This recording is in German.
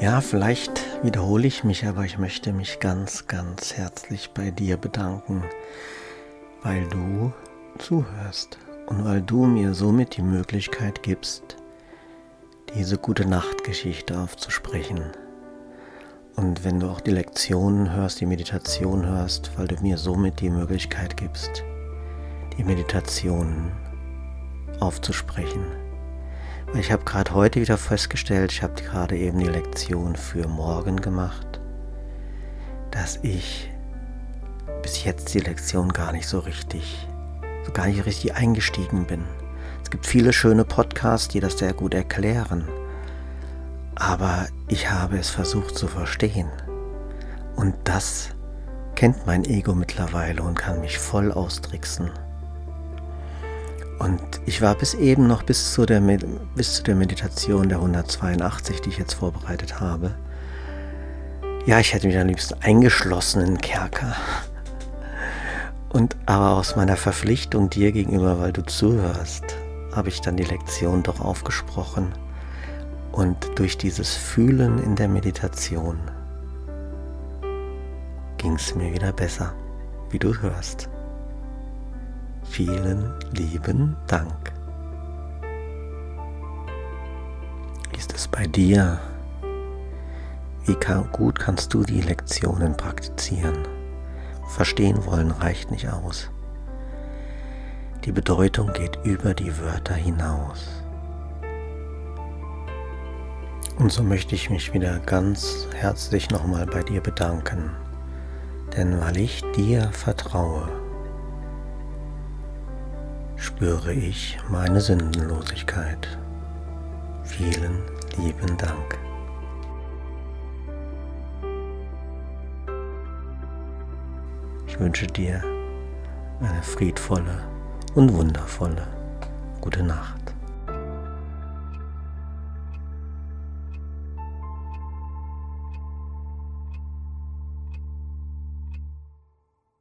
Ja, vielleicht wiederhole ich mich, aber ich möchte mich ganz, ganz herzlich bei dir bedanken, weil du zuhörst und weil du mir somit die Möglichkeit gibst, diese gute Nachtgeschichte aufzusprechen. Und wenn du auch die Lektionen hörst, die Meditation hörst, weil du mir somit die Möglichkeit gibst, die Meditation aufzusprechen. Ich habe gerade heute wieder festgestellt, ich habe gerade eben die Lektion für morgen gemacht, dass ich bis jetzt die Lektion gar nicht so richtig, so gar nicht richtig eingestiegen bin. Es gibt viele schöne Podcasts, die das sehr gut erklären. Aber ich habe es versucht zu verstehen. Und das kennt mein Ego mittlerweile und kann mich voll austricksen. Und ich war bis eben noch bis zu, der, bis zu der Meditation der 182, die ich jetzt vorbereitet habe. Ja, ich hätte mich am liebsten eingeschlossen in den Kerker. Und aber aus meiner Verpflichtung dir gegenüber, weil du zuhörst, habe ich dann die Lektion doch aufgesprochen und durch dieses Fühlen in der Meditation ging es mir wieder besser, wie du hörst. Vielen lieben Dank. Ist es bei dir? Wie kann, gut kannst du die Lektionen praktizieren? Verstehen wollen reicht nicht aus. Die Bedeutung geht über die Wörter hinaus. Und so möchte ich mich wieder ganz herzlich nochmal bei dir bedanken, denn weil ich dir vertraue, spüre ich meine Sündenlosigkeit. Vielen lieben Dank. Ich wünsche dir eine friedvolle und wundervolle gute Nacht.